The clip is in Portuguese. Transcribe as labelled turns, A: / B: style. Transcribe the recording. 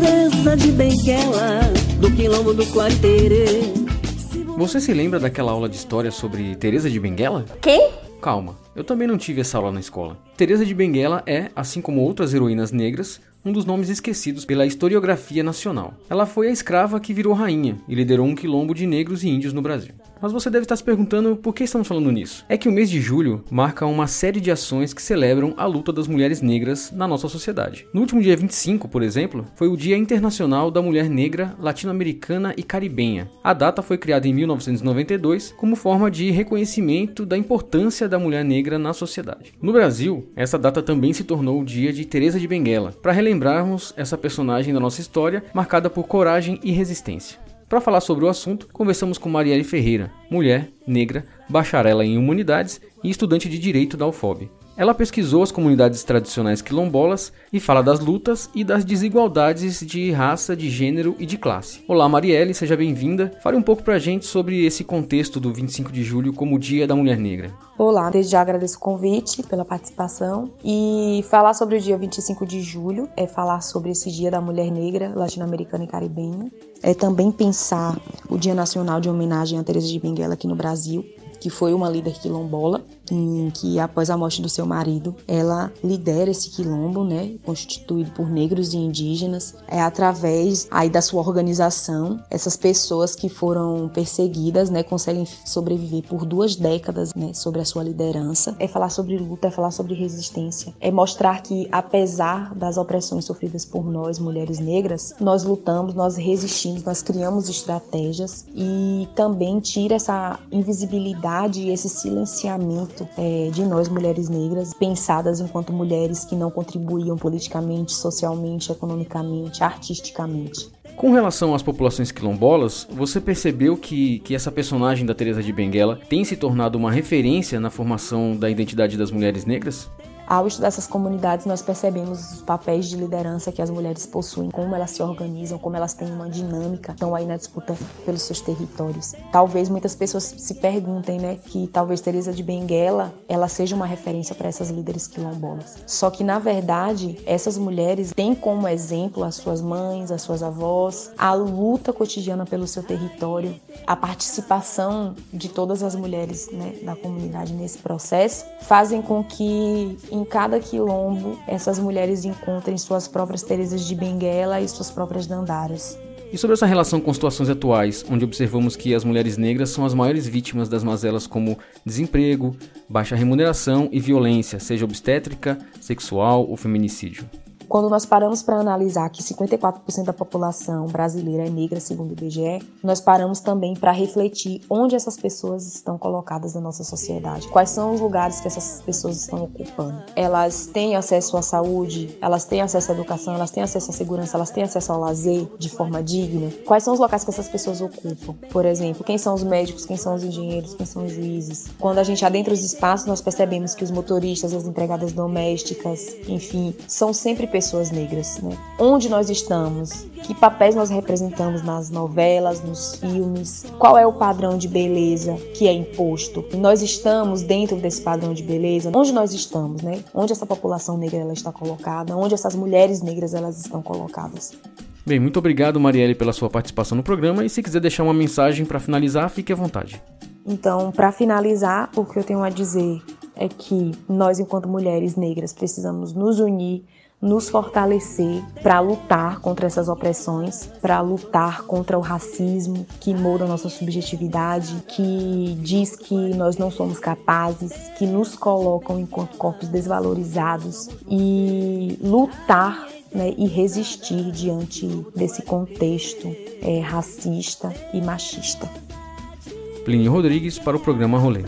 A: Teresa de Benguela, do quilombo do Quarteirê.
B: Você se lembra daquela aula de história sobre Teresa de Benguela?
C: Quem?
B: Calma, eu também não tive essa aula na escola. Teresa de Benguela é, assim como outras heroínas negras, um dos nomes esquecidos pela historiografia nacional. Ela foi a escrava que virou rainha e liderou um quilombo de negros e índios no Brasil. Mas você deve estar se perguntando por que estamos falando nisso. É que o mês de julho marca uma série de ações que celebram a luta das mulheres negras na nossa sociedade. No último dia 25, por exemplo, foi o Dia Internacional da Mulher Negra Latino-Americana e Caribenha. A data foi criada em 1992 como forma de reconhecimento da importância da mulher negra na sociedade. No Brasil, essa data também se tornou o Dia de Teresa de Benguela, para relembrarmos essa personagem da nossa história marcada por coragem e resistência. Para falar sobre o assunto, conversamos com Marielle Ferreira, mulher, negra, bacharela em humanidades e estudante de direito da UFOB. Ela pesquisou as comunidades tradicionais quilombolas e fala das lutas e das desigualdades de raça, de gênero e de classe. Olá, Marielle, seja bem-vinda. Fale um pouco pra gente sobre esse contexto do 25 de julho como Dia da Mulher Negra.
C: Olá, desde já agradeço o convite pela participação e falar sobre o dia 25 de julho é falar sobre esse Dia da Mulher Negra Latino-Americana e Caribenha. É também pensar o Dia Nacional de Homenagem a Teresa de Benguela aqui no Brasil, que foi uma líder quilombola, em que após a morte do seu marido, ela lidera esse quilombo, né, constituído por negros e indígenas. É através aí da sua organização, essas pessoas que foram perseguidas, né, conseguem sobreviver por duas décadas, né, sobre a sua liderança. É falar sobre luta, é falar sobre resistência, é mostrar que apesar das opressões sofridas por nós, mulheres negras, nós lutamos, nós resistimos, nós criamos estratégias e também tira essa invisibilidade e esse silenciamento é, de nós, mulheres negras, pensadas enquanto mulheres que não contribuíam politicamente, socialmente, economicamente, artisticamente.
B: Com relação às populações quilombolas, você percebeu que, que essa personagem da Teresa de Benguela tem se tornado uma referência na formação da identidade das mulheres negras?
C: Ao estudar essas comunidades, nós percebemos os papéis de liderança que as mulheres possuem, como elas se organizam, como elas têm uma dinâmica, estão aí na disputa pelos seus territórios. Talvez muitas pessoas se perguntem, né, que talvez Teresa de Benguela, ela seja uma referência para essas líderes quilombolas. Só que na verdade, essas mulheres têm como exemplo as suas mães, as suas avós, a luta cotidiana pelo seu território, a participação de todas as mulheres, né, da comunidade nesse processo, fazem com que em cada quilombo essas mulheres encontrem suas próprias Teresas de Benguela e suas próprias Dandaras.
B: E sobre essa relação com situações atuais, onde observamos que as mulheres negras são as maiores vítimas das mazelas como desemprego, baixa remuneração e violência, seja obstétrica, sexual ou feminicídio.
C: Quando nós paramos para analisar que 54% da população brasileira é negra, segundo o IBGE, nós paramos também para refletir onde essas pessoas estão colocadas na nossa sociedade. Quais são os lugares que essas pessoas estão ocupando? Elas têm acesso à saúde, elas têm acesso à educação, elas têm acesso à segurança, elas têm acesso ao lazer de forma digna? Quais são os locais que essas pessoas ocupam? Por exemplo, quem são os médicos, quem são os engenheiros, quem são os juízes? Quando a gente adentra os espaços, nós percebemos que os motoristas, as empregadas domésticas, enfim, são sempre pessoas pessoas negras, né? Onde nós estamos? Que papéis nós representamos nas novelas, nos filmes? Qual é o padrão de beleza que é imposto? Nós estamos dentro desse padrão de beleza? Onde nós estamos, né? Onde essa população negra ela está colocada? Onde essas mulheres negras elas estão colocadas?
B: Bem, muito obrigado, Marielle, pela sua participação no programa. E se quiser deixar uma mensagem para finalizar, fique à vontade.
C: Então, para finalizar, o que eu tenho a dizer é que nós, enquanto mulheres negras, precisamos nos unir nos fortalecer para lutar contra essas opressões, para lutar contra o racismo que molda nossa subjetividade, que diz que nós não somos capazes, que nos colocam enquanto corpos desvalorizados e lutar né, e resistir diante desse contexto é, racista e machista.
B: Plínio Rodrigues para o programa Rolê.